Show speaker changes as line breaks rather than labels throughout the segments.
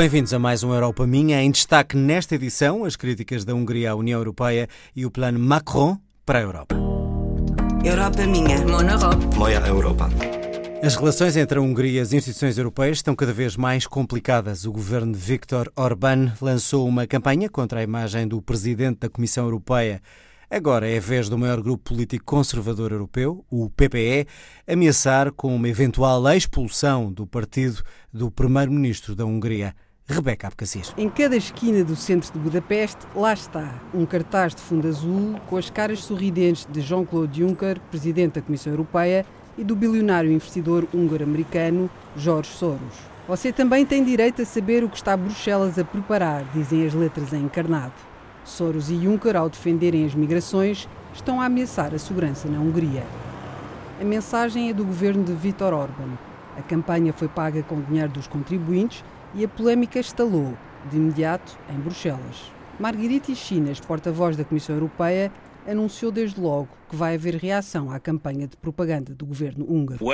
Bem-vindos a mais um Europa Minha. Em destaque nesta edição, as críticas da Hungria à União Europeia e o plano Macron para a Europa.
Europa Minha. Mon Europe.
Moja Europa.
As relações entre a Hungria e as instituições europeias estão cada vez mais complicadas. O governo de Viktor Orbán lançou uma campanha contra a imagem do presidente da Comissão Europeia. Agora é a vez do maior grupo político conservador europeu, o PPE, ameaçar com uma eventual expulsão do partido do primeiro-ministro da Hungria. Rebeca Abcacis.
Em cada esquina do centro de Budapeste, lá está, um cartaz de fundo azul com as caras sorridentes de Jean-Claude Juncker, presidente da Comissão Europeia, e do bilionário investidor húngaro-americano Jorge Soros. Você também tem direito a saber o que está Bruxelas a preparar, dizem as letras em encarnado. Soros e Juncker, ao defenderem as migrações, estão a ameaçar a segurança na Hungria. A mensagem é do governo de Viktor Orban. A campanha foi paga com dinheiro dos contribuintes e a polémica estalou, de imediato, em Bruxelas. Margarita Chinas, porta-voz da Comissão Europeia, anunciou desde logo que vai haver reação à campanha de propaganda do governo húngaro.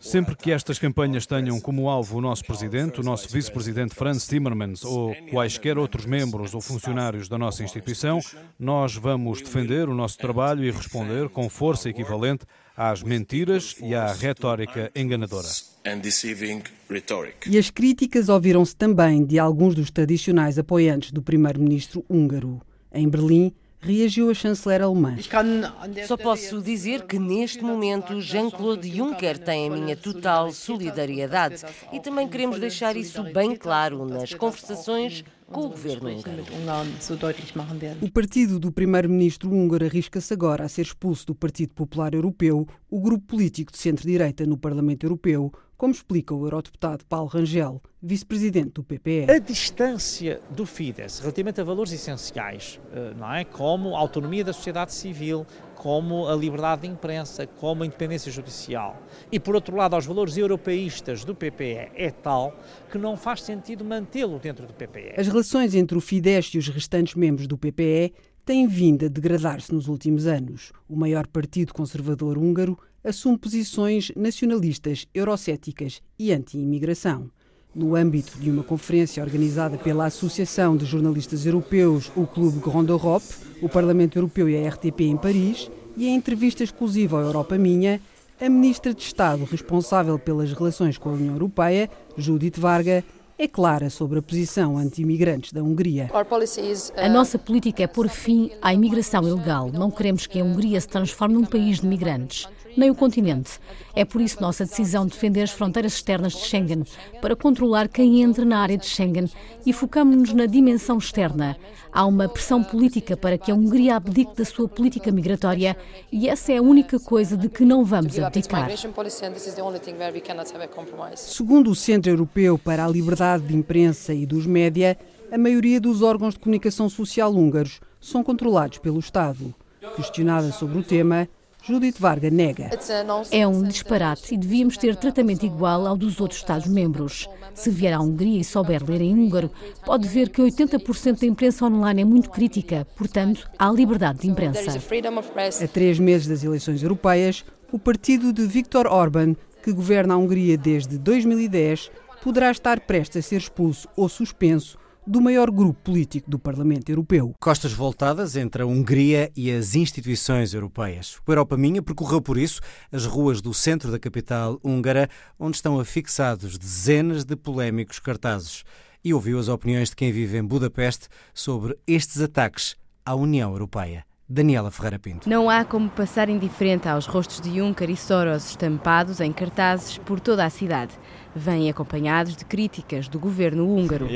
Sempre que estas campanhas tenham como alvo o nosso presidente, o nosso vice-presidente Franz Timmermans ou quaisquer outros membros ou funcionários da nossa instituição, nós vamos defender o nosso trabalho e responder com força equivalente às mentiras e à retórica enganadora.
E as críticas ouviram-se também de alguns dos tradicionais apoiantes do primeiro-ministro húngaro. Em Berlim, reagiu a chanceler alemã.
Só posso dizer que neste momento Jean-Claude Juncker tem a minha total solidariedade e também queremos deixar isso bem claro nas conversações com o governo húngaro.
O partido do primeiro-ministro húngaro arrisca-se agora a ser expulso do Partido Popular Europeu, o grupo político de centro-direita no Parlamento Europeu, como explica o eurodeputado Paulo Rangel, vice-presidente do PPE.
A distância do Fidesz relativamente a valores essenciais, eh, não é? como a autonomia da sociedade civil, como a liberdade de imprensa, como a independência judicial, e por outro lado aos valores europeístas do PPE é tal que não faz sentido mantê-lo dentro do PPE.
As relações entre o Fidesz e os restantes membros do PPE têm vindo a degradar-se nos últimos anos. O maior partido conservador húngaro assume posições nacionalistas, eurocéticas e anti-imigração. No âmbito de uma conferência organizada pela Associação de Jornalistas Europeus, o Clube Grande Europe, o Parlamento Europeu e a RTP em Paris, e em entrevista exclusiva ao Europa Minha, a Ministra de Estado responsável pelas relações com a União Europeia, Judith Varga, é clara sobre a posição anti-imigrantes da Hungria.
A nossa política é pôr fim à imigração ilegal. Não queremos que a Hungria se transforme num país de migrantes nem o continente. É por isso nossa decisão de defender as fronteiras externas de Schengen, para controlar quem entra na área de Schengen e focamos-nos na dimensão externa. Há uma pressão política para que a Hungria abdique da sua política migratória e essa é a única coisa de que não vamos abdicar.
Segundo o Centro Europeu para a Liberdade de Imprensa e dos Média, a maioria dos órgãos de comunicação social húngaros são controlados pelo Estado. Questionada sobre o tema, Judith Varga nega.
É um disparate e devíamos ter tratamento igual ao dos outros Estados-membros. Se vier à Hungria e souber ler em húngaro, pode ver que 80% da imprensa online é muito crítica, portanto, há liberdade de imprensa.
A três meses das eleições europeias, o partido de Viktor Orban, que governa a Hungria desde 2010, poderá estar prestes a ser expulso ou suspenso do maior grupo político do Parlamento Europeu.
Costas voltadas entre a Hungria e as instituições europeias. O Europa Minha percorreu por isso as ruas do centro da capital húngara, onde estão afixados dezenas de polémicos cartazes, e ouviu as opiniões de quem vive em Budapeste sobre estes ataques à União Europeia. Daniela Ferreira Pinto.
Não há como passar indiferente aos rostos de Juncker e Soros estampados em cartazes por toda a cidade. Vêm acompanhados de críticas do governo húngaro.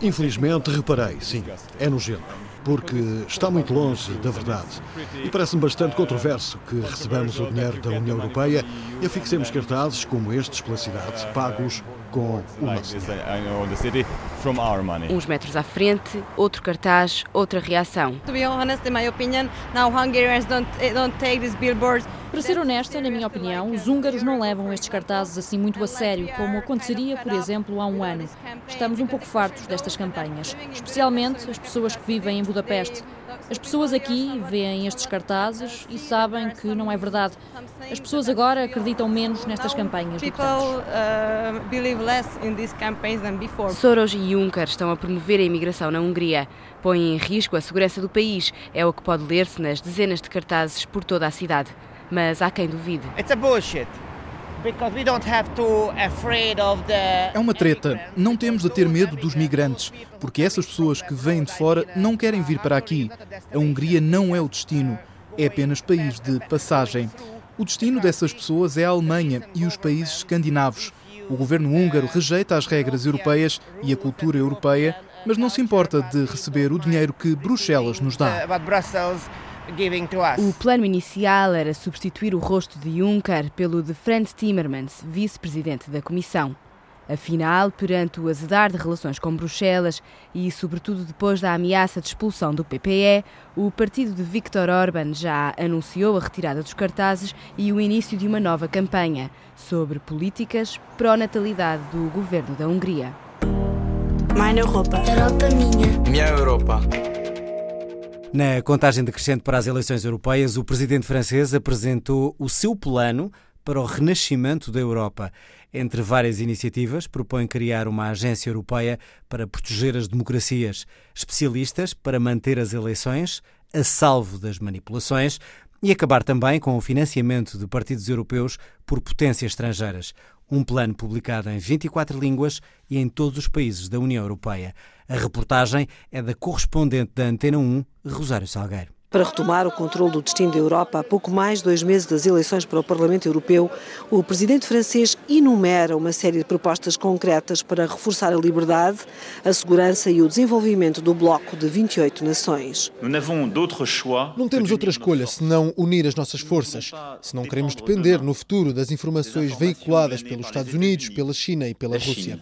Infelizmente, reparei, sim, é nojento porque está muito longe da verdade. E parece-me bastante controverso que recebamos o dinheiro da União Europeia e afixemos cartazes como estes pela cidade, pagos com o nosso dinheiro.
Uns metros à frente, outro cartaz, outra reação.
To be honest, in my opinion, now Hungarians don't, don't take these billboards
para ser honesta, na minha opinião, os húngaros não levam estes cartazes assim muito a sério, como aconteceria, por exemplo, há um ano. Estamos um pouco fartos destas campanhas, especialmente as pessoas que vivem em Budapeste. As pessoas aqui veem estes cartazes e sabem que não é verdade. As pessoas agora acreditam menos nestas campanhas do que
antes. Soros e Juncker estão a promover a imigração na Hungria. Põem em risco a segurança do país. É o que pode ler-se nas dezenas de cartazes por toda a cidade. Mas há quem duvide.
It's a bullshit.
É uma treta. Não temos de ter medo dos migrantes, porque essas pessoas que vêm de fora não querem vir para aqui. A Hungria não é o destino, é apenas país de passagem. O destino dessas pessoas é a Alemanha e os países escandinavos. O governo húngaro rejeita as regras europeias e a cultura europeia, mas não se importa de receber o dinheiro que Bruxelas nos dá.
O plano inicial era substituir o rosto de Juncker pelo de Franz Timmermans, vice-presidente da Comissão. Afinal, perante o azedar de relações com Bruxelas e, sobretudo, depois da ameaça de expulsão do PPE, o partido de Viktor Orban já anunciou a retirada dos cartazes e o início de uma nova campanha sobre políticas pró-natalidade do governo da Hungria.
Minha Europa. Europa minha.
Minha Europa.
Na contagem decrescente para as eleições europeias, o presidente francês apresentou o seu plano para o renascimento da Europa. Entre várias iniciativas, propõe criar uma agência europeia para proteger as democracias, especialistas para manter as eleições a salvo das manipulações e acabar também com o financiamento de partidos europeus por potências estrangeiras. Um plano publicado em 24 línguas e em todos os países da União Europeia. A reportagem é da correspondente da Antena 1, Rosário Salgueiro.
Para retomar o controle do destino da Europa, há pouco mais de dois meses das eleições para o Parlamento Europeu, o presidente francês enumera uma série de propostas concretas para reforçar a liberdade, a segurança e o desenvolvimento do bloco de 28 nações.
Não temos outra escolha senão unir as nossas forças, se não queremos depender no futuro das informações veiculadas pelos Estados Unidos, pela China e pela Rússia.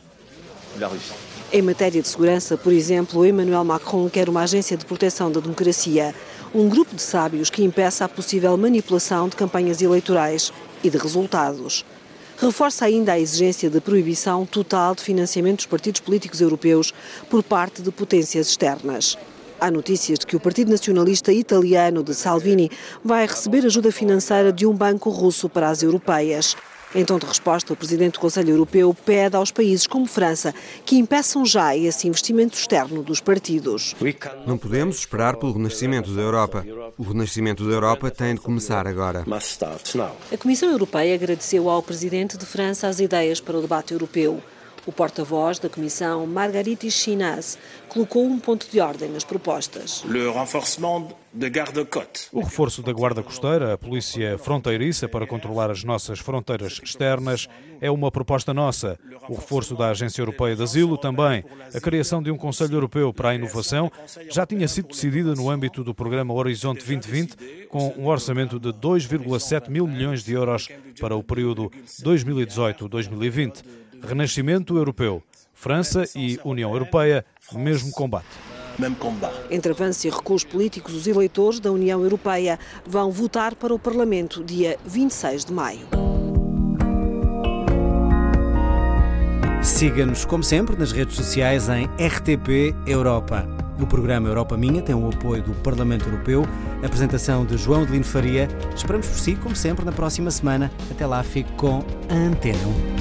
Em matéria de segurança, por exemplo, Emmanuel Macron quer uma agência de proteção da democracia, um grupo de sábios que impeça a possível manipulação de campanhas eleitorais e de resultados. Reforça ainda a exigência de proibição total de financiamento dos partidos políticos europeus por parte de potências externas. Há notícias de que o Partido Nacionalista Italiano de Salvini vai receber ajuda financeira de um banco russo para as europeias. Em tom de resposta, o Presidente do Conselho Europeu pede aos países como França que impeçam já esse investimento externo dos partidos.
Não podemos esperar pelo renascimento da Europa. O renascimento da Europa tem de começar agora.
A Comissão Europeia agradeceu ao Presidente de França as ideias para o debate europeu. O porta-voz da Comissão, Margarite Chinas, colocou um ponto de ordem nas propostas.
O reforço da Guarda Costeira, a polícia fronteiriça para controlar as nossas fronteiras externas, é uma proposta nossa. O reforço da Agência Europeia de Asilo também. A criação de um Conselho Europeu para a Inovação já tinha sido decidida no âmbito do programa Horizonte 2020, com um orçamento de 2,7 mil milhões de euros para o período 2018-2020. Renascimento Europeu. França e União Europeia, mesmo combate.
Entre avanços e recuos políticos, os eleitores da União Europeia vão votar para o Parlamento dia 26 de maio.
Siga-nos, como sempre, nas redes sociais em RTP Europa. O programa Europa Minha tem o apoio do Parlamento Europeu, apresentação de João de Lino Faria. Esperamos por si, como sempre, na próxima semana. Até lá, fique com a Antena 1.